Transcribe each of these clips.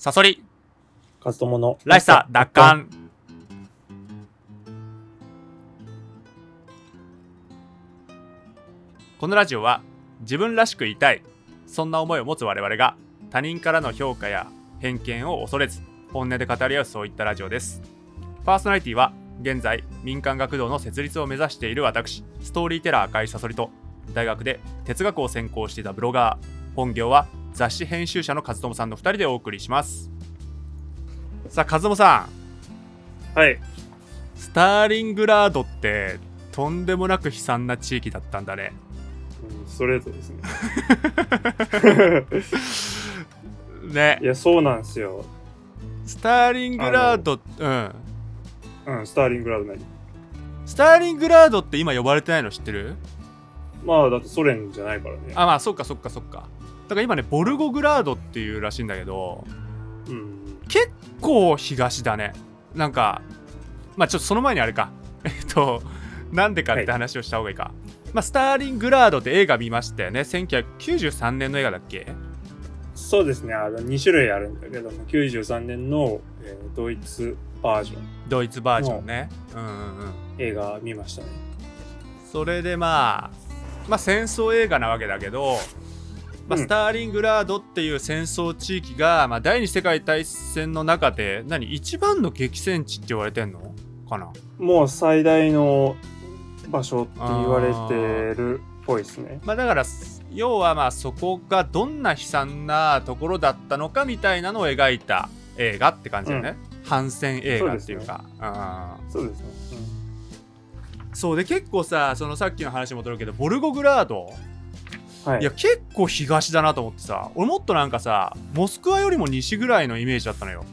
サソリ、カズトモのらしさ奪還。このラジオは自分らしくいたい、そんな思いを持つ我々が他人からの評価や偏見を恐れず本音で語り合うそういったラジオです。パーソナリティは現在民間学童の設立を目指している私、ストーリーテラー赤井サソリと大学で哲学を専攻していたブロガー、本業は雑誌編集者の和友さんの2人でお送りします。さあ、和友さん、はい。スターリングラードってとんでもなく悲惨な地域だったんだね。うんストレートですね。ねい。や、そうなんですよ。スターリングラード、うん。うん、スターリングラード何？スターリングラードって今呼ばれてないの知ってる？まあ、だってソ連じゃないからね。あ、まあそっかそっかそっか。だから今ね、ボルゴグラードっていうらしいんだけど、うん。結構東だね。なんか、まあちょっとその前にあれか。えっと、なんでかって話をした方がいいか。まあ、スターリングラードって映画見ましたよね。1993年の映画だっけ？そうですね。あの、2種類あるんだけども、93年の、えードイツバージョンドイツバージョンね。うんうんうん。映画見ましたね。それでまあ、まあ戦争映画なわけだけど、まあ、うん。スターリングラードっていう戦争地域が、まあ、第二次世界大戦の中で何一番の激戦地って言われてんの？かな？もう最大の場所って言われてるっぽいですね。まあだから要はまあそこがどんな悲惨なところだったのかみたいなのを描いた映画って感じだよね、反戦映画っていうか。うんそうですね。そうで結構さそのさっきの話に戻るけどボルゴグラードうん、はい。いや結構東だなと思ってさ俺もっとなんかさモスクワよりも西ぐらいのイメージだったのよ。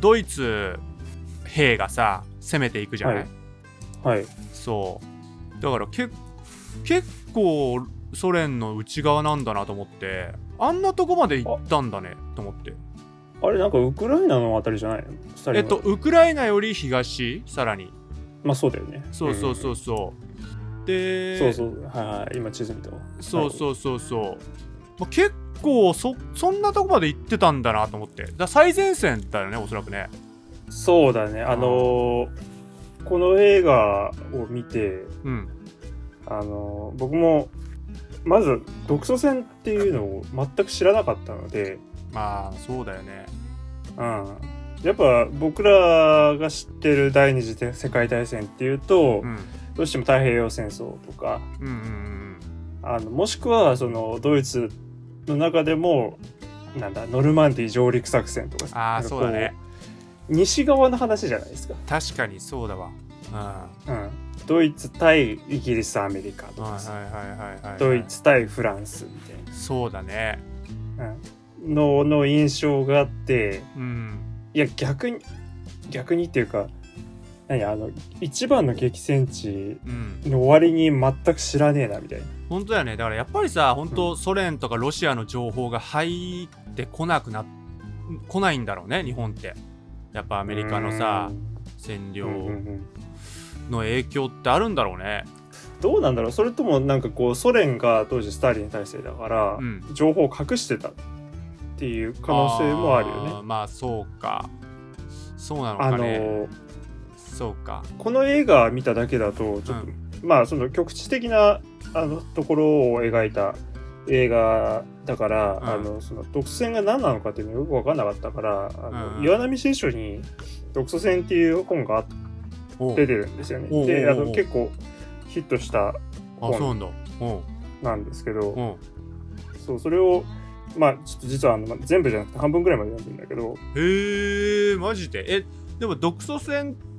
ドイツ兵がさ攻めていくじゃない、はい。はい。そう。だからけ結構ソ連の内側なんだなと思ってあんなとこまで行ったんだねと思って。あれ、なんかウクライナのあたりじゃないの？えっとウクライナより東さらに。まあそうだよね。そうそうそうそう、でそうそう。はいはい。今地図見たわ。そうそうそうそう、まあ、結構そそんなとこまで行ってたんだなと思ってだ最前線だよねおそらくねそうだね。あのーこの映画を見て、うんあのー僕も、まず、独ソ戦っていうのを全く知らなかったので、まあそうだよねうん。やっぱ僕らが知ってる第二次世界大戦っていうと、うんどうしても太平洋戦争とか、うんうんあの、もしくはそのドイツの中でも、なんだ、ノルマンディー上陸作戦とかあそうだね。西側の話じゃないですか。確かにそうだわ。うん。うん。ドイツ対イギリス、アメリカとかドイツ対フランスみたいそうだね。な、うん、のの印象があって、うん。いや逆に逆にっていうか、何あの一番の激戦地うん。の終わりに全く知らねえなみたいな。本当だよね。だからやっぱりさ本当ソ連とかロシアの情報が入ってこなくな来ないんだろうね日本って。やっぱアメリカのさ占領の影響ってあるんだろうね。どうなんだろうそれともなんかこうソ連が当時スターリン体制だから、うん。情報を隠してたっていう可能性もあるよね。ーまあそうか。そうなのあかね。のそうか。この映画見ただけだとちょっと、まあその局地的なあのところを描いた映画だから、うん。あのその独ソ戦が何なのかっていうのよく分かんなかったからあの、うん。岩波新書に「独ソ戦」っていう本が出てるんですよね。であの結構ヒットしたあそうなんですけど、う。んそうそれをまあちょっと実はあのま全部じゃなくて半分ぐらいまで読んでんだけどへえマジで？えでも独ソ戦って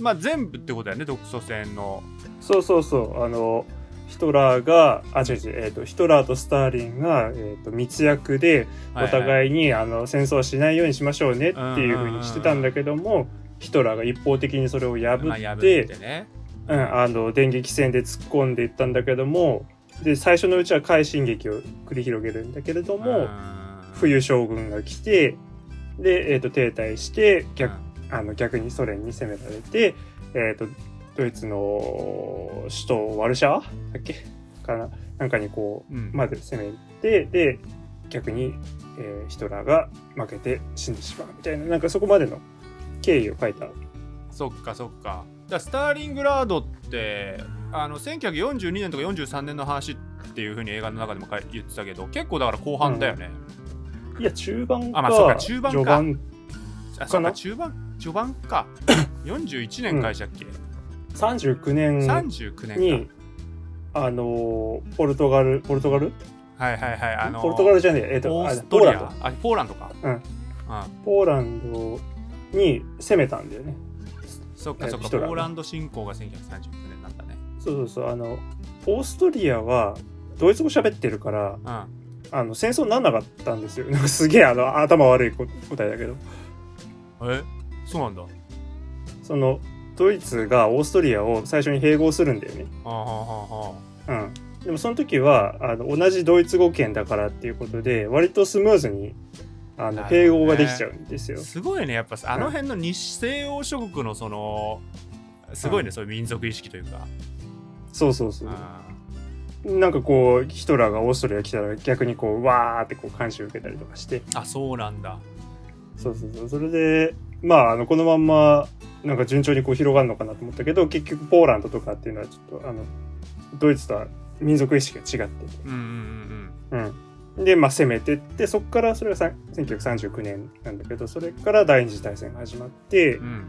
まあ全部ってことだよね独ソ戦の。そうそうそう。あのヒトラーがあ違う違う、えー、とヒトラーとスターリンが、えー、と密約でおい互いに、あの戦争はしないようにしましょうねっていうふうにしてたんだけどもヒトラーが一方的にそれを破まあ、破っ、っててね。うん、あの電撃戦で突っ込んでいったんだけどもで最初のうちは快進撃を繰り広げるんだけれども、うん。冬将軍が来てで、えー、と停滞して逆,、あの逆にソ連に攻められて、えー、とドイツの首都ワルシャワだっけ？かな？なんかにこううん。まで攻めてで逆に、えーヒトラーが負けて死んでしまうみたいな。なんかそこまでの経緯を書いた。そっかそっか。だスターリングラードってあの1942年とか43年の話っていうふうに映画の中でも言ってたけど結構だから後半だよね、いや中盤かあまあそうか中盤か。あそうか中盤序盤か。41年会社っけ、39年。39年にあのーポルトガルポルトガル、かはいはいはいあのポルトガルじゃねええっとオーあストリア。ポーランド。あポーランドか。うん。うん。ポーランドに攻めたんだよね。そっかそっかポーーランド侵攻が1939年なんだね。そうそうそうあのオーストリアはドイツ語喋ってるからうん。あの戦争になんなかったんですよ。なんかすげえあの頭悪いこ答えだけど。え？そうなんだ。そのドイツがオーストリアを最初に併合するんだよね。はあはあはうん。でもその時はあの同じドイツ語圏だからっていうことで割とスムーズにあのね。併合ができちゃうんですよ。あ、すごいね。やっぱあの辺の西西洋諸国のそのすごいね、うん。そういう民族意識というか、そうそうそう。うん。なんかこうヒトラーがオーストリア来たら逆にこうわーってこう監視を受けたりとかして。あそうなんだそうそうそう。それでまああのこのまんまなんか順調にこう広がるのかなと思ったけど結局ポーランドとかっていうのはちょっとあのドイツとは民族意識が違ってて。うんうんうんうん、で、まあ、攻めてってそこからそれがさ1939年なんだけどそれから第二次大戦が始まってうん。うん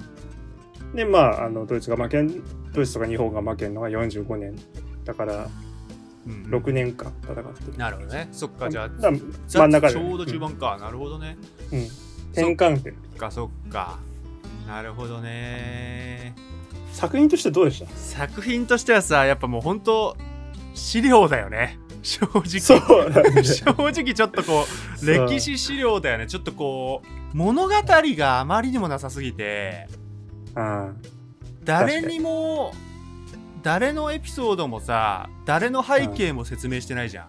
でまああのドイツが負けんドイツとか日本が負けるのが45年。だからうんうん。6年間戦って。る、なるほどね。そっかじゃあ真ん中で。ちょうど中盤か、なるほどね。うんうん転換点。そっかそっか。なるほどね。作品としてどうでした？作品としてはさやっぱもう本当資料だよね。正直。そう 正直ちょっとこう歴史資料だよね。ちょっとこう物語があまりにもなさすぎて。あ誰にも誰のエピソードもさ誰の背景も説明してないじゃん、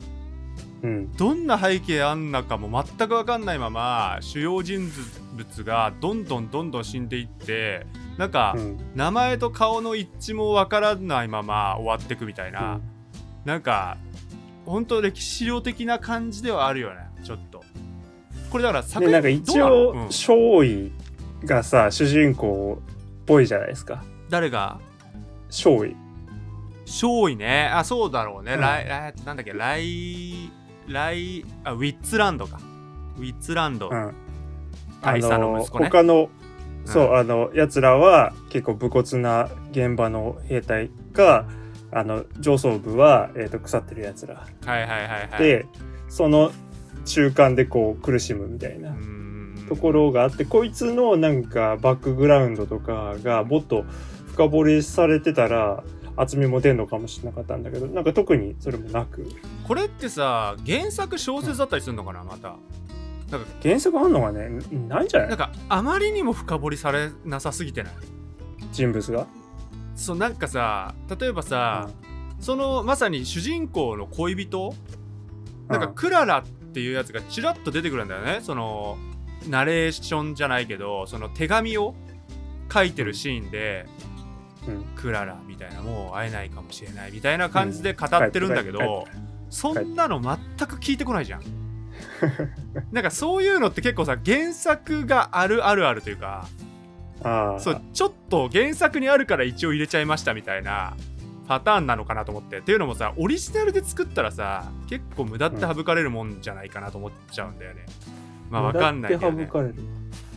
うん。どんな背景あんなかも全く分かんないまま主要人物がどんどんどんどん死んでいってなんか、うん。名前と顔の一致も分からないまま終わってくみたいな、なんか本当歴史資料的な感じではあるよねちょっと。これだから作でなんか一どうなの？応うん。少尉がさ主人公っぽいじゃないですか。誰が？少尉。少尉ね。あそうだろうね、うん。なんだっけ？ライライあウィッツランドか。ウィッツランド、うん。大佐の息子ね。他のうん。そう、あのやつらは結構武骨な現場の兵隊があの上層部は、えー、と腐ってるやつら。はいはいはいはい。で、その中間でこう苦しむみたいな。ところがあって、こいつのなんかバックグラウンドとかがもっと深掘りされてたら厚みも出んのかもしれなかったんだけどなんか特にそれもなく。これってさ原作小説だったりするのかなまた？なんか原作あんのがね？んないんじゃない？なんかあまりにも深掘りされなさすぎてない？人物が？そうなんかさ例えばさ、そのまさに主人公の恋人？なんかうん。クララっていうやつがちらっと出てくるんだよね。そのナレーションじゃないけどその手紙を書いてるシーンで、うんクララみたいなもう会えないかもしれないみたいな感じで語ってるんだけど、そんなの全く聞いてこないじゃん。なんかそういうのって結構さ原作があるあるあるというかそうちょっと原作にあるから一応入れちゃいましたみたいなパターンなのかなと思って。っていうのもさオリジナルで作ったらさ結構無駄って省かれるもんじゃないかなと思っちゃうんだよね、まあわかんないけど、ね。省、かれる。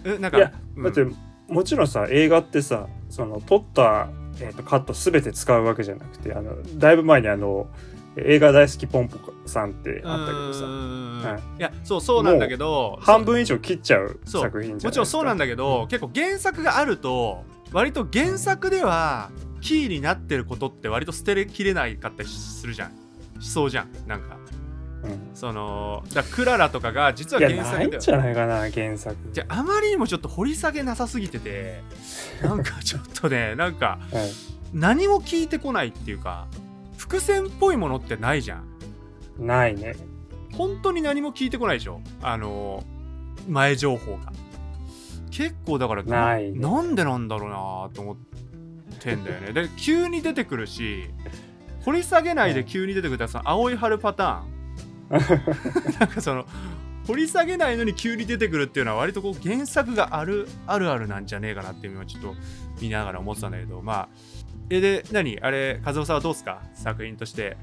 えなんかいやうんだってもちろんさ映画ってさその撮った、えー、とカット全て使うわけじゃなくてあのだいぶ前にあの映画大好きポンポさんってあったけどさ。い。いやそうそうなんだけど半分以上切っちゃう作品じゃもちろんそうなんだだけど、結構原作があると割と原作ではキーになってることって割と捨てきれないかったりするじゃん。しそうじゃんなんか。うんそのだクララとかが実はいやないんじゃないかな原作。じゃああまりにもちょっと掘り下げなさすぎてて なんかちょっとねなんかはい。何も聞いてこないっていうか伏線っぽいものってないじゃん。ないね。本当に何も聞いてこないでしょ。あの前情報が。結構だからないね。なんでなんだろうなと思ってんだよね。で急に出てくるし掘り下げないで急に出てくるその青い春パターン なんかその掘り下げないのに急に出てくるっていうのは割とこう原作があるあるあるなんじゃねえかなっていうのはちょっと見ながら思ってたんだけどまあえで何？あれ和夫さんはどうですか？作品として。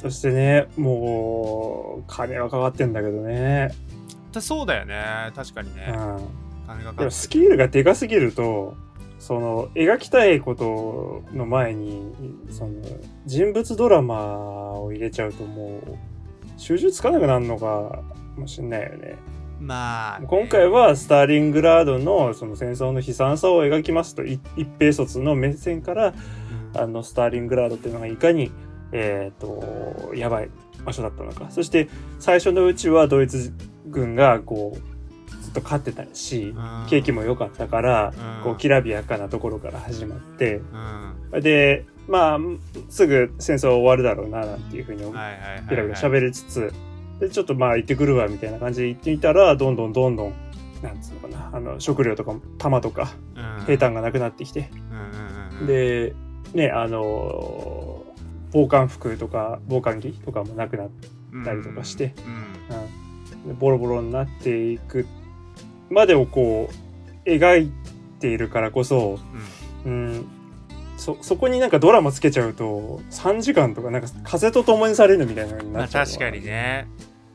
そしてねもう金はかかってんだけどね、そうだよね。確かにね、うん、金がかかってスケールがでかすぎるとその描きたいことの前にその人物ドラマを入れちゃうともう集中つかなくなるのかもしんないよね。まあね、今回はスターリングラードのその戦争の悲惨さを描きますとい一平卒の目線からうん。あのスターリングラードっていうのがいかにえっ、とやばい場所だったのか。そして最初のうちはドイツ軍がこうと勝ってたしうん。景気も良かったからうん。こうきらびやかなところから始まって。うん。でまあすぐ戦争終わるだろうななんていうふうにはいはいはいはい。ピラピラ喋りつつでちょっとまあ行ってくるわみたいな感じで行ってみたらどんどんどんどんなんつうのかなあの食料とか弾とかうん。兵隊がなくなってきて。でねあの防寒服とか防寒着とかもなくなって、たりとかして。うん。ボロボロになっていくまでをこう描いているからこそうん。そそこになんかドラマつけちゃうと3時間とかなんか風と共にされるみたいなのにまあなっちゃうの確かにね。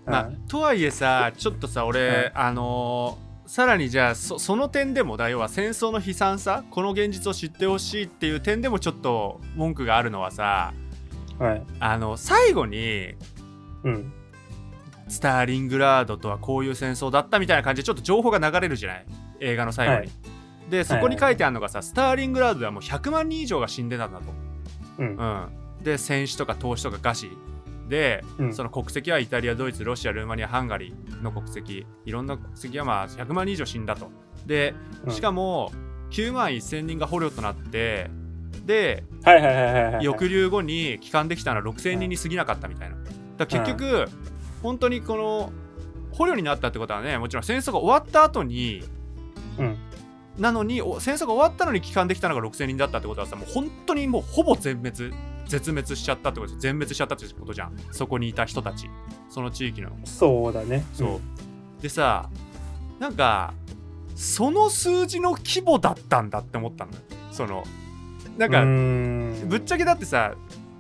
うん。まあとはいえさちょっとさ俺、あのーさらにじゃあそその点でもだ要は戦争の悲惨さこの現実を知ってほしいっていう点でもちょっと文句があるのはさはい。あの最後にうんスターリングラードとはこういう戦争だったみたいな感じでちょっと情報が流れるじゃない？映画の最後に。はい。でそこに書いてあるのがさ、スターリングラードではもう100万人以上が死んでたんだと。うん。うん、で戦死とか投資とか餓死。で、うん。その国籍はイタリアドイツロシアルーマニアハンガリーの国籍。いろんな国籍はまあ100万人以上死んだと。でうん。しかも9万1000人が捕虜となってではいはいはいはいはい抑留後に帰還できたのは6000人に過ぎなかったみたいな。だ結局、本当にこの捕虜になったってことはねもちろん戦争が終わった後にうん。なのにお戦争が終わったのに帰還できたのが6000人だったってことはさもう本当にもうほぼ全滅絶滅しちゃったってことです全滅しちゃったってことじゃん。そこにいた人たち。その地域の。そうだね。そう、でさなんかその数字の規模だったんだって思ったの。よそのなんか、ん。ぶっちゃけだってさ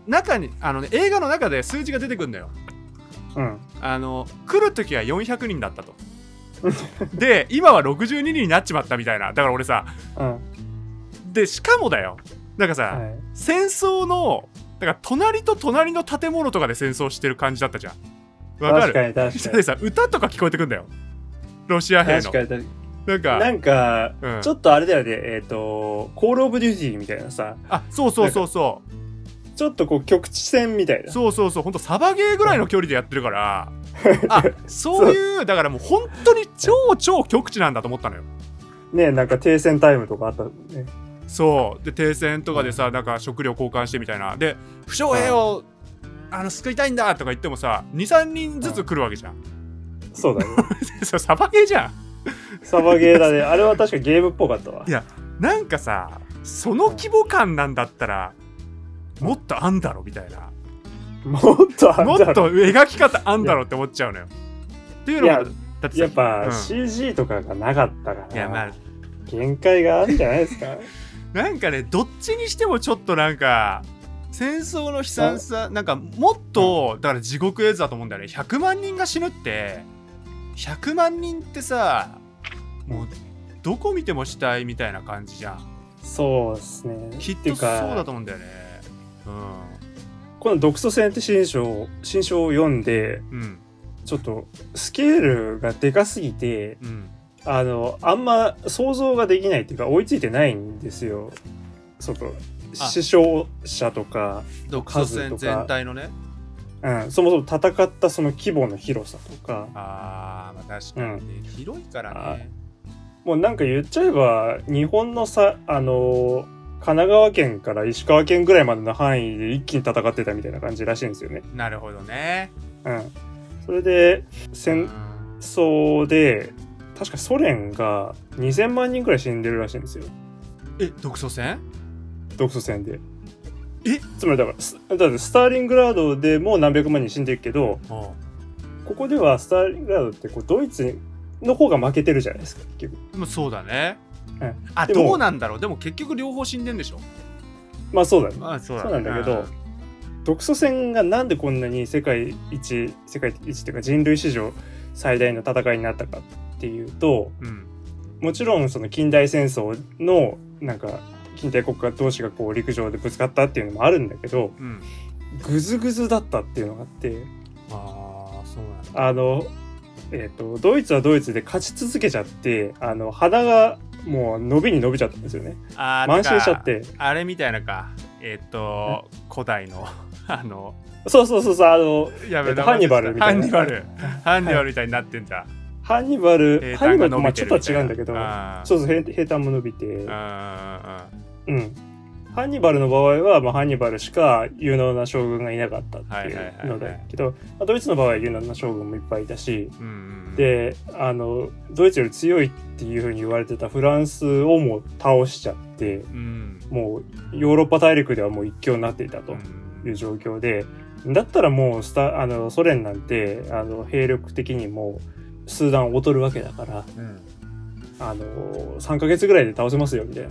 中にあの、ね、映画の中で数字が出てくるんだようん。あの来る時は400人だったと。で今は62人になっちまったみたいな。だから俺さうん。でしかもだよ。なんかさ、はい。戦争のだから隣と隣の建物とかで戦争してる感じだったじゃん。わか確かるに確かに。でさ歌とか聞こえてくんだよ。ロシア兵の。確かになんかになんかうん。ちょっとあれだよね。えっとコールオブデューティーみたいなさ。あそうそうそうそちょっとこう局地戦みたいうな。そうそうそうほんとサバゲーぐらいの距離でやってるから。あそういうだからもう本当に超超極地なんだと思ったのよ。ねなんか停戦タイムとかあったね。そう。で停戦とかでさなんか食料交換してみたいな。で負傷兵をあの救いたいんだとか言ってもさ23人ずつ来るわけじゃん。そうだね。サバゲーじゃん。サバゲーだね。あれは確かゲームっぽかったわ。いやなんかさその規模感なんだったらもっとあんだろみたいな。もっとあんだろ。もっと描き方あんだろって思っちゃうのよ。っていうのがいやだってさやっぱうん CG とかがなかったからいやまあ限界があるんじゃないですか？なんかねどっちにしてもちょっとなんか戦争の悲惨さなんかもっとだから地獄絵図だと思うんだよね。100万人が死ぬって100万人ってさもうどこ見ても死体みたいな感じじゃん。そうですね。きっとそうだかと思うんだよねこの「独ソ戦」って新書新書を読んでうん。うんちょっとスケールがでかすぎてうん。あのあんま想像ができないっていうか追いついてないんですよ。外あ。死傷者とか、独ソ戦全体のね。うん、そもそも戦ったその規模の広さとか。あーまあ確かにね、広いからね。もうなんか言っちゃえば日本のさあの神奈川県から石川県ぐらいまでの範囲で一気に戦ってたみたいな感じらしいんですよね。なるほどね。うん、それでう戦ん。争で確かソ連が2000万人ぐらい死んでるらしいんですよ。え独ソ戦？独ソ戦で。え？つまりだからスだってスターリングラードでも何百万人死んでるけどここではスターリングラードってこうドイツの方が負けてるじゃないですか結局。まあそうだね、うん。あどうなんだろう？でも結局両方死んでんでしょ？まあそうだね。あそうそうなんだけど独ソ戦がなんでこんなに世界一世界一っていうか人類史上最大の戦いになったかっていうとうんもちろんその近代戦争のなんか近代国家同士がこう陸上でぶつかったっていうのもあるんだけどうんグズグズだったっていうのがあってああそうなんだ。あの、えっとドイツはドイツで勝ち続けちゃってあの鼻がもう伸びに伸びちゃったんですよね。あー慢心しちゃって。あれみたいなか。えっ、と古代の あのそうそうそうそうあのやえっとハンニバルみたいな。ハンニバル。ハンニバルみたいになってんだ、ハンニバル平ハンニバルとまあちょっとは違うんだけどそうそう平平坦も伸びて。うんハンニバルの場合は、まあ、ハンニバルしか有能な将軍がいなかったっていうのだけど、まあドイツの場合は有能な将軍もいっぱいいたしうんうんうん。であのドイツより強いっていうふうに言われてたフランスをもう倒しちゃってうん。もうヨーロッパ大陸ではもう一強になっていたとうん。いう状況でだったらもうスタあのソ連なんてあの兵力的にもスーダンを劣るわけだからうん。あの3ヶ月ぐらいで倒せますよみたいな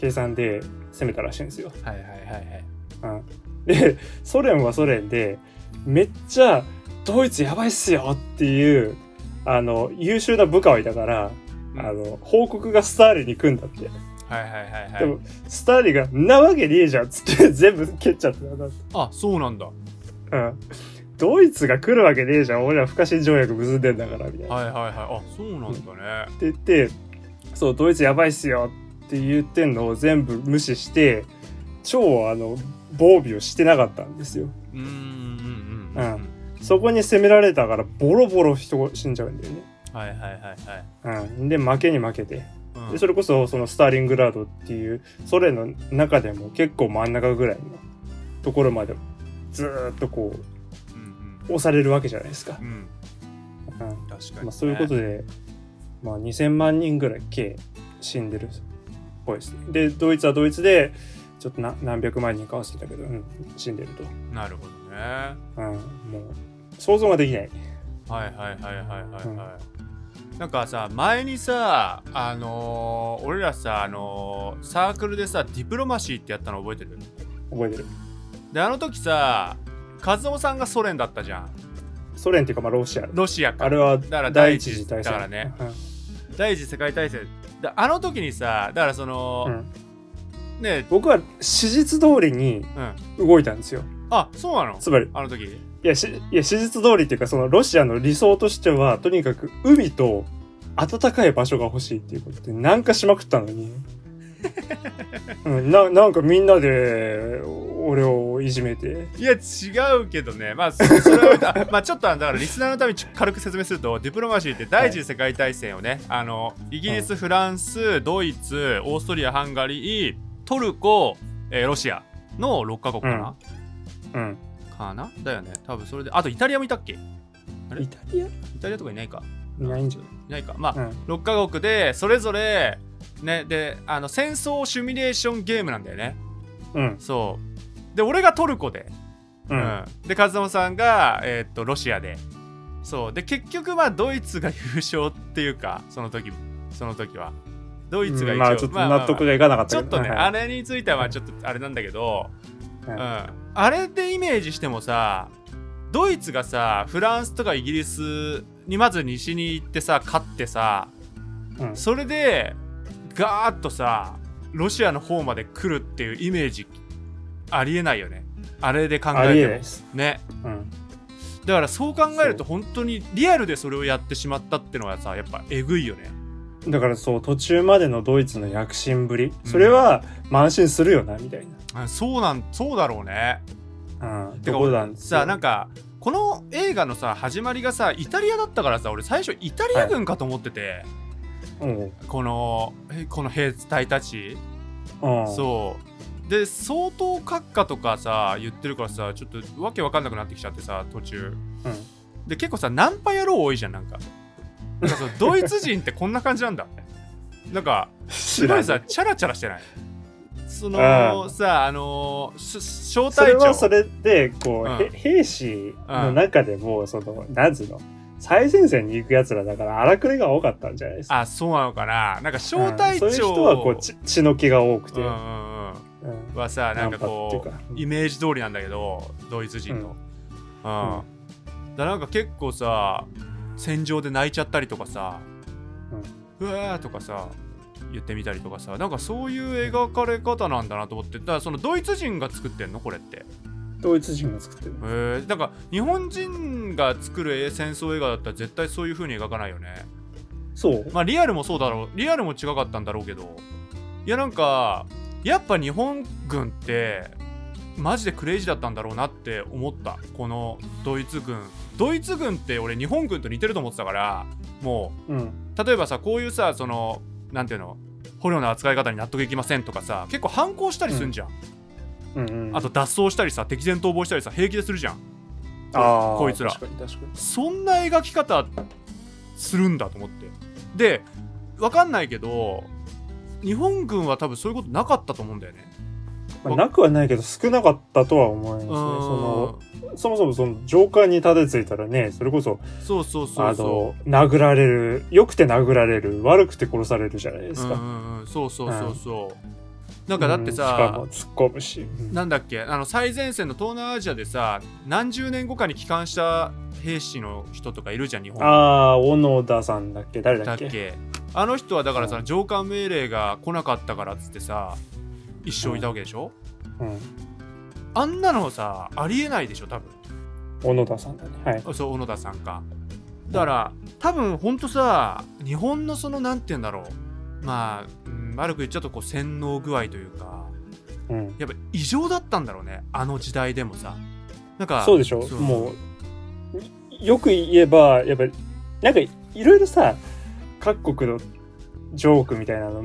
計算で攻めたらしいんですよ。はいはいはいはい。うん、でソ連はソ連でめっちゃドイツやばいっすよっていうあの優秀な部下はいたから、うん。あの報告がスターリンに来んだって。はいはいはいはい。でもスターリンが「んなわけねえじゃん」っつって 全部蹴っちゃって。た。あそうなんだ。うん。ドイツが来るわけねえじゃん。俺ら不可侵条約結んでんだからみたいな。はいはいはい。あそうなんだね。って言ってそうドイツやばいっすよって言ってんのを全部無視して超あの防備をしてなかったんですよ。うんうんうんうんうん。そこに攻められたからボロボロ人が死んじゃうんだよね。はいはいはいはい。うん、で負けに負けて。うん。でそれこそそのスターリングラードっていうソ連の中でも結構真ん中ぐらいのところまでずーっとこううん押されるわけじゃないですか。う。ん。うん。うん確かにね。まあ、そういうことで、まあ、2,000万人ぐらい計死んでるっぽいですね。でドイツはドイツでちょっとな何百万人か忘れたけど、うん、死んでると、なるほどね。うん、もう想像ができない。はいはいはいはいはいはい、なんかさ前にさあのー俺らさあのーサークルでさディプロマシーってやったの覚えてる？覚えてる。であの時さ和夫さんがソ連だったじゃん。ソ連っていうかまあロシア。ロシアか。あれはだから第一次大戦だからね。うん。第一次世界大戦であの時にさだからその、うん。ね僕は史実通りにうん。動いたんですよ。あそうなの？つまり。あの時？いやしいや史実通りっていうかそのロシアの理想としてはとにかく海と暖かい場所が欲しいっていうことでなんかしまくったのに、うん、ななんかみんなで俺をいじめて。いや違うけどね。まあそそれは あまあちょっとだからリスナーのためにちょ軽く説明するとディプロマシーって第一次世界大戦をね、あのイギリス、フランスドイツオーストリアハンガリートルコ、えーロシアの6カ国かな、うん。かな？だよね。多分それであとイタリアもいたっけ？あれ？イタリア？イタリアとかいないか。いないんじゃい？ないか。まあ、うん。6カ国でそれぞれねであの戦争シミュレーションゲームなんだよね。うん。そう。で俺がトルコで。ううん。ん、で和友さんが、えーっとロシアで。そう。で結局まあドイツが優勝っていうかその時その時は。ドイツが一応、まあちょっと納得がいかなかったけどちょっとね、はい。あれについてはまあちょっとあれなんだけど、はい。うん、あれでイメージしてもさドイツがさフランスとかイギリスにまず西に行ってさ勝ってさうん。それでガーッとさロシアの方まで来るっていうイメージありえないよね。あれで考えても。えないです、ね。うん、だからそう考えると本当にリアルでそれをやってしまったってのはさやっぱえぐいよね。だからそう途中までのドイツの躍進ぶり。それは慢心するよなみたいあそうなんそうだろうね。な、うん、てかさなんかこの映画のさ始まりがさイタリアだったからさ俺最初イタリア軍かと思ってて、うんこのえこの兵隊たち、うん。そう。で相当閣下とかさ言ってるからさちょっとわけわかんなくなってきちゃってさ途中。うん。で結構さナンパ野郎多いじゃんなんか。なんかそう ドイツ人ってこんな感じなんだ。なんかすごいさチャラチャラしてない？そのさあのし小それはそれでこう、うん。へ兵士の中でもそのなんつうの？最前線に行くやつらだから荒くれが多かったんじゃないですか。あそうなのかな。なんか小隊長、うんそういう人はこうち血の気が多くて、うんうんうん。うん。はさなんかこうか。うイメージ通りなんだけどドイツ人の、うん。だなんか結構さ戦場で泣いちゃったりとかさ、うわーとかさ言ってみたりとかさなんかそういう描かれ方なんだなと思って。だからそのドイツ人が作ってんの？これってドイツ人が作ってるへえなんか日本人が作る戦争映画だったら絶対そういう風に描かないよね。そう？まあリアルもそうだろう。リアルも違かったんだろうけど。いやなんかやっぱ日本軍ってマジでクレイジーだったんだろうなって思った。このドイツ軍。ドイツ軍って俺日本軍と似てると思ってたからもう。ん。う例えばさこういうさそのなんていうの？捕虜の扱い方に納得いきませんとかさ結構反抗したりすんじゃん、うんうんあと脱走したりさ敵前逃亡したりさ平気でするじゃん。こいつら。そんな描き方するんだと思って。でわかんないけど日本軍は多分そういうことなかったと思うんだよね。まあ、なくはないけど少なかったとは思いますね。そのそもそもその上官にたどり着いたらねそれこそそうそうそう殴られる良くて殴られる悪くて殺されるじゃないですか、ううんうんうん。そうそうそうそう、なんかだってさうん。なんだっけあの最前線の東南アジアでさ何十年後かに帰還した兵士の人とかいるじゃん日本。ああ小野田さんだっけ？誰だっけ？あの人はだからさうん。上官命令が来なかったからっつってさ一生いたわけでしょ、うん。あんなのさありえないでしょ多分。小野田さんだね。はい。あそう小野田さんか。だから多分ほんとさ日本のそのなんて言うんだろう。まあ、うん悪く言っちゃうとこう洗脳具合というかうん。やっぱ異常だったんだろうねあの時代でもさ。なんかそうでしょ？そう。もうよく言えばやっぱりなんかいろいろさ各国のジョークみたいなの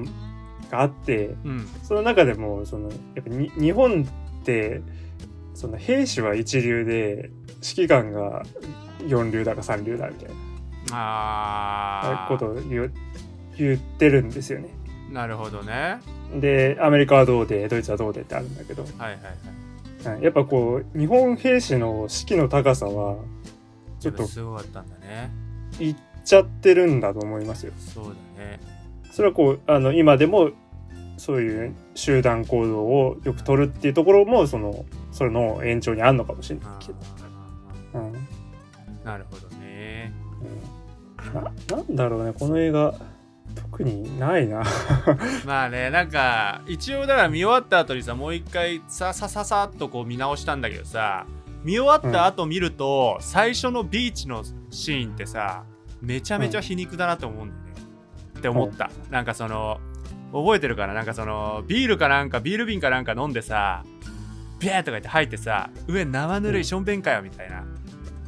があってうん。その中でもそのやっぱに日本ってその兵士は一流で指揮官が四流だか三流だみたいなあー。ことを言ってるんですよね。なるほどね。でアメリカはどうでドイツはどうでってあるんだけど、はいはいはい。うんやっぱこう日本兵士の士気の高さはちょっとすごかったんだね。いっちゃってるんだと思いますよ。そうだね。それはこうあの今でもそういう集団行動をよく取るっていうところもそのそれの延長にあるのかもしれないあけど、ー。うん。なるほどね。うん。ななんだろうねこの映画特にないな。まあねなんか一応だから見終わった後にさもう一回ささささっとこう見直したんだけどさ見終わった後見ると、最初のビーチのシーンってさめちゃめちゃ皮肉だなと思うんだよね、って思った、なんかその覚えてるかな？なんかそのビールかなんかビール瓶かなんか飲んでさビャーとか言って吐いてさ上生ぬるいしょんべんかよみたいな、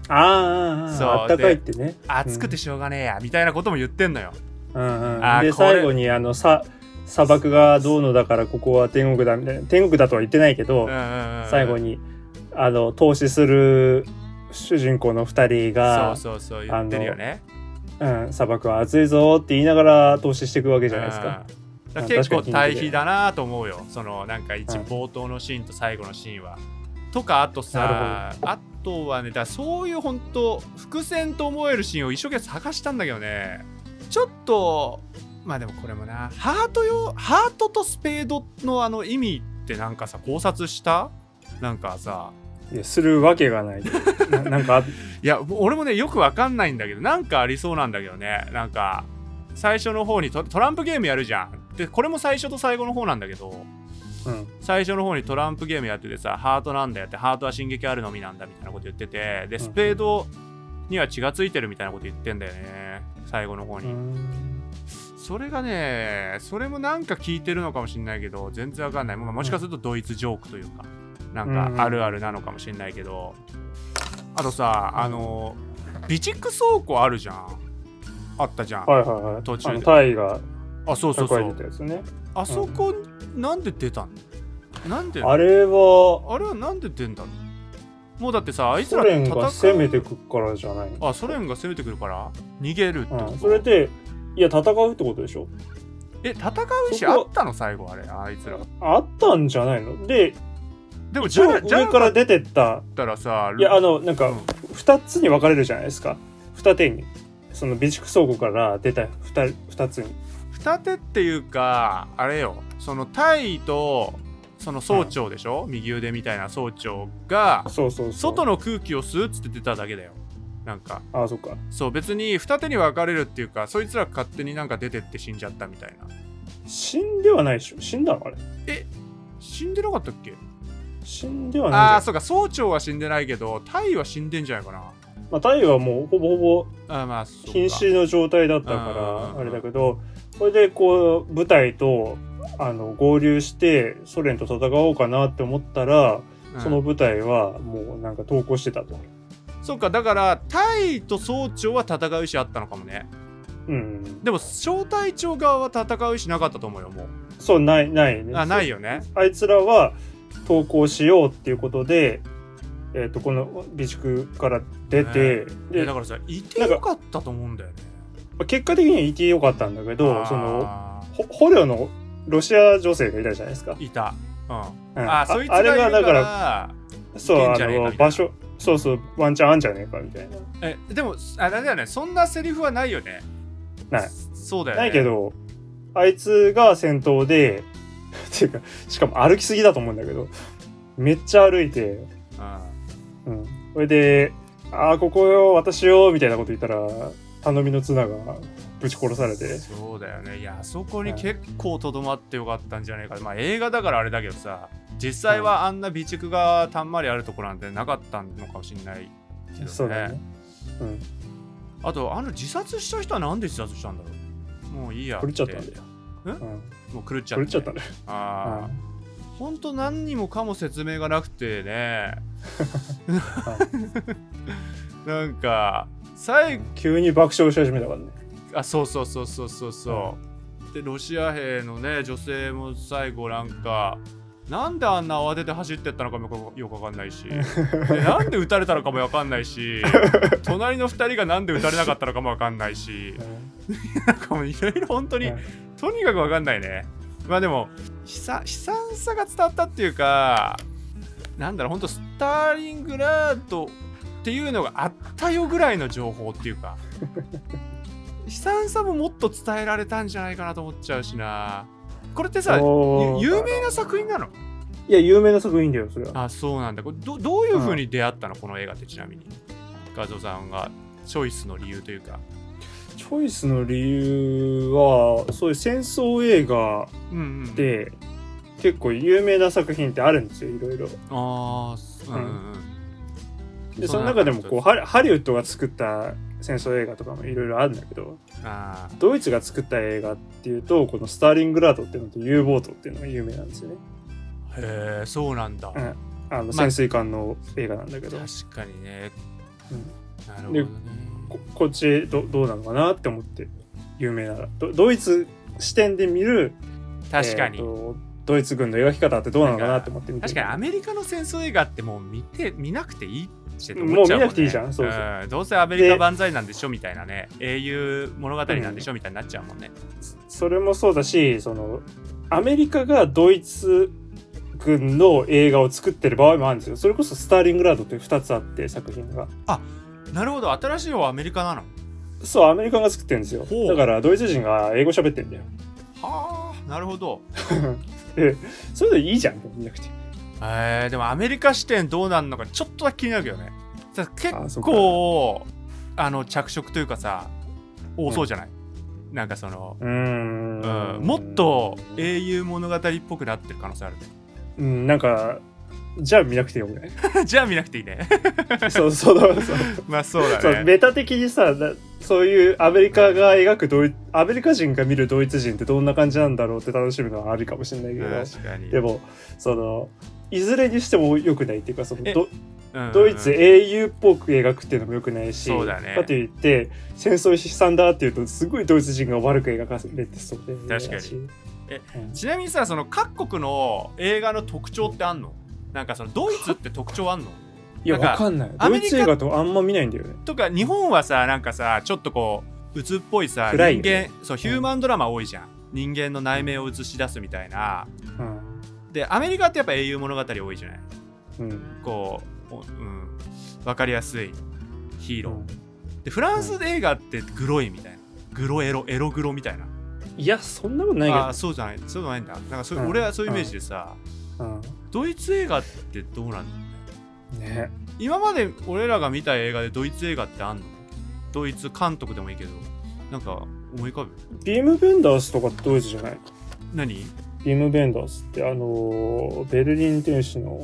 あそう。ああったかいってね。暑くてしょうがねえやみたいなことも言ってんのようんうん。で最後にあのさ砂漠がどうのだからここは天国だみたいな天国だとは言ってないけど、うんうんうん最後にあの投資する主人公の2人がそうそうそう言ってるよね。うん、砂漠は暑いぞって言いながら投資していくわけじゃないですか。うん結構対比だなと思うよ。そのなんか一うん冒頭のシーンと最後のシーンは。とかあとさあとはねだそういう本当伏線と思えるシーンを一生懸命探したんだけどねちょっとまあでもこれもなハートよハートとスペードのあの意味ってなんかさ考察した？なんかさ。いやするわけがない。ななんか、いや俺もねよくわかんないんだけどなんかありそうなんだけどね。なんか最初の方にトトランプゲームやるじゃん。でこれも最初と最後の方なんだけどうん、最初の方にトランプゲームやっててさハートなんだよってハートは進撃あるのみなんだみたいなこと言っててでスペードには血がついてるみたいなこと言ってんだよね。最後の方に、うん。それがねそれもなんか聞いてるのかもしれないけど全然わかんない、まあもしかするとドイツジョークというかなんかあるあるなのかもしれないけどあとさあの備蓄倉庫あるじゃん。あったじゃん、はいはいはい。途中で。タイがあそうそうそう。ね。あそこなんで出たの？なんで？あれはあれはなんで出んだろう？もうだってさあいつらソ連が攻めてくくからじゃないの？あソ連が攻めてくるから？逃げるってこと、うん、それでいや戦うってことでしょ？え戦う意そこ思あったの最後あれあいつら。あったんじゃないの？ででもじゃ上から出てった。ったらさいやあのなんかうん。2つに分かれるじゃないですか。二手に。その備蓄倉庫から出た 2, 二つに。二手っていうかあれよ。そのタイとその総長でしょ、右腕みたいな総長がそうそうそう。外の空気を吸うっつって出ただけだよ。なんか。ああそっか。そう別に二手に分かれるっていうかそいつら勝手になんか出てって死んじゃったみたいな。死んではないでしょ。死んだのあれ。死んでなかったっけ？死んではあないじあーそうか総長は死んでないけどタイは死んでんじゃないかな。まあタイはもうほぼほぼ瀕死の状態だったうんからあれだけどこれでこう部隊とあの合流してソ連と戦おうかなって思ったら、うん。その部隊はもうなんか投降してたと。そうかだからタイと総長は戦う意思あったのかもね。うん、でも小隊長側は戦う意思なかったと思うよもう。そうないないね。あないよね。あいつらは投降しようっていうことで、えー、とこの備蓄から出て、でいやだからさいてよかったと思うんだよね。まあ結果的にはいてよかったんだけどそのほ捕虜のロシア女性がいたじゃないですか。いた。うん。うん。あそいつあれがいるかがだかららそうあの場所そうそうワンチャンあんじゃねえかみたいな。えでもあれだよね。そんなセリフはないよね。ない。そうだよね。ないけどあいつが先頭で っていうかしかも歩きすぎだと思うんだけどめっちゃ歩いてうん。うん。それで「ああここよ私よ」みたいなこと言ったら頼みの綱がぶち殺されて。そうだよね。いやあそこに結構とどまってよかったんじゃないか。まあ映画だからあれだけどさ実際はあんな備蓄がたんまりあるところなんてなかったのかもしれないけどね。そうだね。うん。あとあの自殺した人はなんで自殺したんだろう。もういいや狂っちゃったんだよ。え？うん。もう狂っちゃって狂っちゃったね。ああほんと何にもかも説明がなくてね。なんか最後。急に爆笑し始めたからねあそうそうそうそうそうそう、でロシア兵のね女性も最後なんかなんであんな慌てて走ってったのかもよくわかんないし。でなんで撃たれたのかもわかんないし隣の2人がなんで撃たれなかったのかもわかんないし。なんかもういろいろ本当にうん。とにかくわかんないね。まあでも悲惨悲惨さが伝わったっていうかなんだろう本当スターリングラードっていうのがあったよぐらいの情報っていうか 悲惨さももっと伝えられたんじゃないかなと思っちゃうしな。これってさ有名な作品なの？いや有名な作品だよそれは。あそうなんだ。これどどういう風に出会ったの？この映画ってちなみに。画像さんがチョイスの理由というか。チョイスの理由はそういう戦争映画うんうんで結構有名な作品ってあるんですよいろいろ。あーうんうんうん。でその中でもこうハリウッドが作った戦争映画とかもいろいろあるんだけどあドイツが作った映画っていうとこのスターリングラードっていうのと U ボートっていうのが有名なんですよね。ーへえそうなんだ、うん。あのまあ潜水艦の映画なんだけど、確かにね、うん。なるほどね。ここっちどどうなのかなって思って有名なドドイツ視点で見る確かに、えーとドイツ軍の描き方ってどうなのかなって思って見て確かにアメリカの戦争映画ってもう見て見なくていいって思もうっちゃうもん、ね、見なくていいじゃん。そうそう。んどうせアメリカ万歳なんでしょみたいなね英雄物語なんでしょみたいになっちゃうもんね、それもそうだしそのアメリカがドイツ軍の映画を作ってる場合もあるんですよ。それこそスターリングラードって2つあって作品が。なるほど。新しい方はアメリカなの。そうアメリカが作ってるんですよ。だからドイツ人が英語喋ってんだよ。はあなるほど。でそれでいいじゃん見なくてえー、でもアメリカ視点どうなんのかちょっとだけ気になるけどね。結構あの着色というかさ多そうじゃない、なんかその、うーん。うん、もっと英雄物語っぽくなってる可能性あるね。うんなんかじゃあ見なくてよくない じゃあ見なくていいね。そうそうそう。まあそうだそうねメタ的にさなそういうアメリカが描くドイアメリカ人が見るドイツ人ってどんな感じなんだろうって楽しむのはあるかもしれないけど。確かに。でもそのいずれにしても良くないっていうかそのえドうん。ドイツ英雄っぽく描くっていうのも良くないしそうだね。かといって戦争悲惨だっていうとすごいドイツ人が悪く描かれてそうで確かに。しえうん。ちなみにさその各国の映画の特徴ってあんの？なんかそのドイツって特徴あんの？いやわかんない。ドイツ映画とあんま見ないんだよね。とか日本はさなんかさちょっとこう鬱っぽいさ暗い人よね。間そうヒューマンドラマ多いじゃん。人間の内面を映し出すみたいな。うんでアメリカってやっぱ英雄物語多いじゃない？うん。こう、おうん、分かりやすいヒーロー、うん。でフランスで映画ってグロいみたいな。グロエロエログロみたいな。いやそんなことないけああそうじゃない。そうじゃないんだ。なんかそううん。俺はそういうイメージでさ、どドイツ映画ってどうなんだろうね。うんね今まで俺らが見た映画でドイツ映画ってあんの？ドイツ監督でもいいけど。なんか思い浮かぶ？ビーム・ベンダースとかドイツじゃない？何？ビーム・ベンダースってあのーベルリン天使の、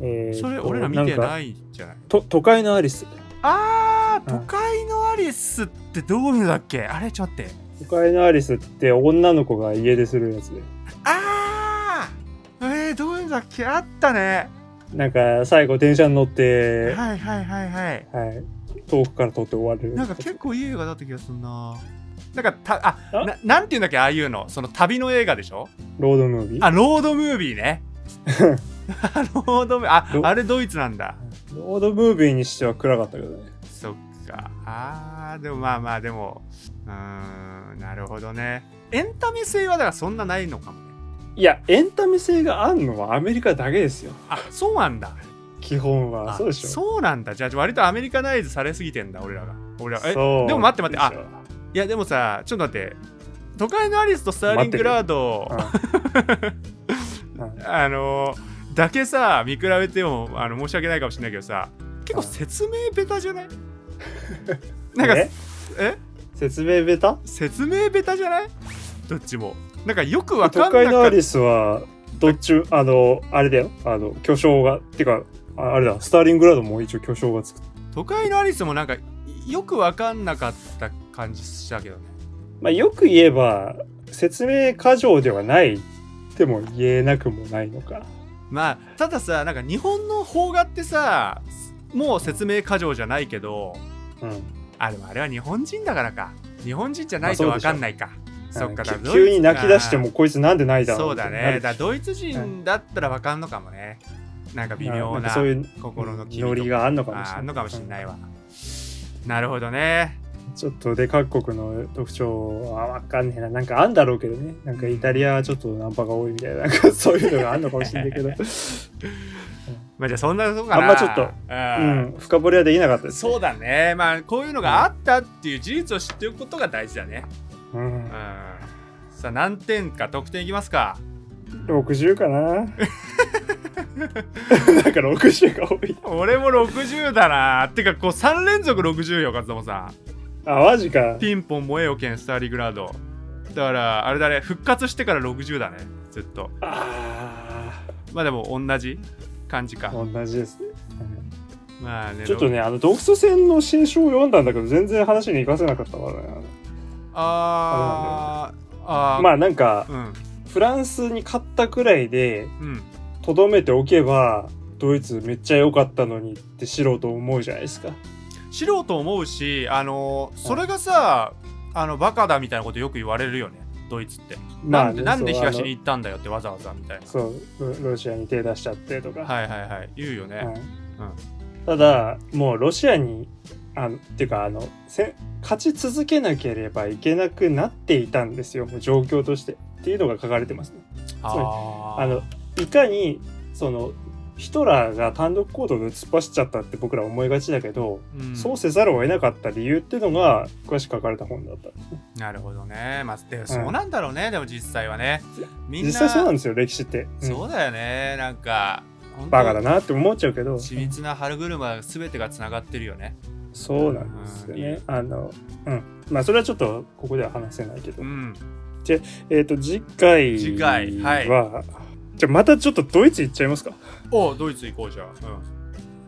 えーとそれ俺ら見てないんじゃない？と都会のアリスあーうん。都会のアリスってどういうのだっけ？あれちょっと待って。都会のアリスって女の子が家出するやつであーえー、どういうんだっけ？あったね。なんか最後電車に乗って、はいはいはいはい。はい、遠くから撮って終わるなんか結構いい映画だった気がするななんかたああ？ななんていうんだっけああいうの？その旅の映画でしょ？ロードムービー？あロードムービーね。あロードムーあロあれドイツなんだ。ロードムービーにしては暗かったけどね。そっか。あーでもまあまあでも。うーんなるほどね。エンタメ性はだからそんなないのかもね。いやエンタメ性があんのはアメリカだけですよ。あそうなんだ。基本は。あそうでしょ。そうなんだ。じゃあ割とアメリカナイズされすぎてんだ俺らが。俺らえ？でも待って待って。あいやでもさちょっと待って。都会のアリスとスターリングラード。あのだけさ見比べてもあの申し訳ないかもしれないけどさ結構説明ベタじゃない？なんかえ？え？説明ベタ？説明ベタじゃない？どっちも。なんかよくわか都んなかっ会のアリスはどっち？あのあれだよ。あの巨匠が。てかああれだ。スターリングラードも一応巨匠が作った。都会のアリスもなんかよくわかんなかった感じしたけどね。まあよく言えば説明過剰ではないっても言えなくもないのか。まあたださなんか日本の邦画ってさもう説明過剰じゃないけどうん。あでもあれは日本人だからか。日本人じゃないとわまあそうでしょ。かんないか、そっか急に泣き出してもこいつなんで泣いたのそうだね。だドイツ人だったらわかんのかもね。なんか微妙なんなかそういう心のノリがあんのかもしれない。ああんのかもしんないわ、なるほどねちょっとで各国の特徴はわかんねえな。なんかあんだろうけどね。なんかイタリアはちょっとナンパが多いみたいな。なんか そういうのがあんのかもしれないけど。まあじゃあそんなとこかな。あんまちょっとううん。ん深掘りはできなかったですそうだね。まあこういうのがあったっていう事実を知っておくことが大事だね。うん。うん。さあ何点か得点いきますか？60かな。なんか60が多い。俺も60だな。てかこう3連続60よ勝友さんあマジか。ピンポン燃えよ剣スターリグラード。だからあれだね。復活してから60だね。ずっと。あまあでも同じ感じか。ー同じですね。まあねちょっとねあの独ソ戦の新書を読んだんだけど全然話に生かせなかったからね。あー。あー。まあなんかうん。フランスに勝ったくらいでうん。とどめておけばドイツめっちゃ良かったのにって素人思うじゃないですか素人思うしあのーそれがさあのバカだみたいなことよく言われるよね。ドイツって、なんでねなんでそう東に行ったんだよってわざわざみたいな。そうロロシアに手出しちゃってとか、はいはいはい。言うよね、うん。ただもうロシアにあのっていうかあのせ勝ち続けなければいけなくなっていたんですよ。もう状況として。っていうのが書かれてますね。あー。あのいかにそのヒトラーが単独行動で突っ走っちゃったって僕ら思いがちだけど、うん。そうせざるを得なかった理由っていうのが詳しく書かれた本だった。なるほどね。まあでそうなんだろうね、でも実際はね。みんな実際そうなんですよ歴史って、うん。そうだよね。なんかバカだなって思っちゃうけど。緻密な春車全てがつながってるよね。そうなんですようん。ねあのうん。まあそれはちょっとここでは話せないけど、うん。えっ、と次回次回はいじゃあまたちょっとドイツ行っちゃいますか。おドイツ行こうじゃあ、うん、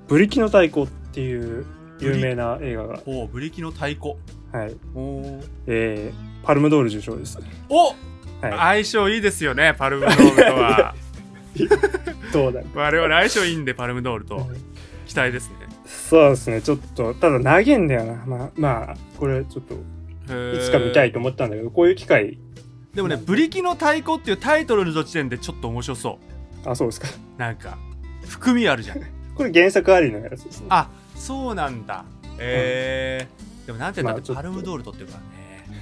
ブリキの太鼓っていう有名な映画が、おブリキの太鼓。はい。おえーパルムドール受賞です。お、はい、相性いいですよねパルムドールとは。どうだ我々相性いいんでパルムドールと。期待ですね。そうですね。ちょっとただ投げんだよな。まあまあこれちょっといつか見たいと思ったんだけどこういう機会でもねブリキの太鼓っていうタイトルの時点でちょっと面白そう。あそうですか。なんか含みあるじゃん。これ原作ありのやつですね。あそうなんだ。えー。でもなんて言うんだっけ、まあちょっと。パルムドールとっていうか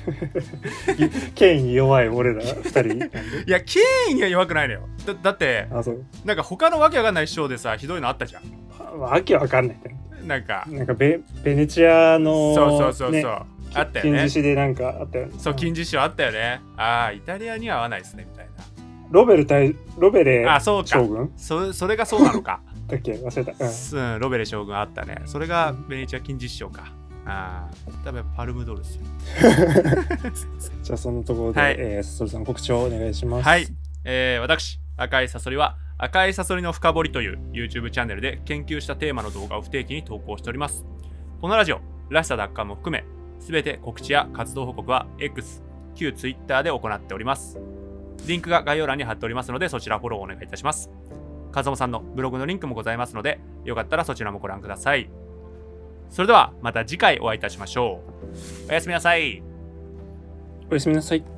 らね。権威に弱い俺ら二人 いや権威には弱くないのよ。だだってあそう。なんか他のわけわかんないショーでさひどいのあったじゃん。わけわかんないね。なんか。なんかベベネチアのそうそうそうそう、ねあったよね。金獅子でなんかあったよね。そう金獅子はあったよね。ああイタリアには合わないですねみたいロベル対ロベレなあそうか。将軍？そそれがそうなのか。だっけ？忘れた、うん。うん、ロベレ将軍あったね。それがベネチア金獅子賞か。ああ多分パルムドールですよ。じゃあそのところで、はい。えー、サソリさん告知をお願いします。はい、えー私赤いサソリは赤いサソリの深掘りという YouTube チャンネルで研究したテーマの動画を不定期に投稿しております。このラジオらしさ奪還も含めすべて告知や活動報告は X 旧 Twitter で行っております。リンクが概要欄に貼っておりますのでそちらフォローお願いいたします。カズモさんのブログのリンクもございますのでよかったらそちらもご覧ください。それではまた次回お会いいたしましょう。おやすみなさい。おやすみなさい。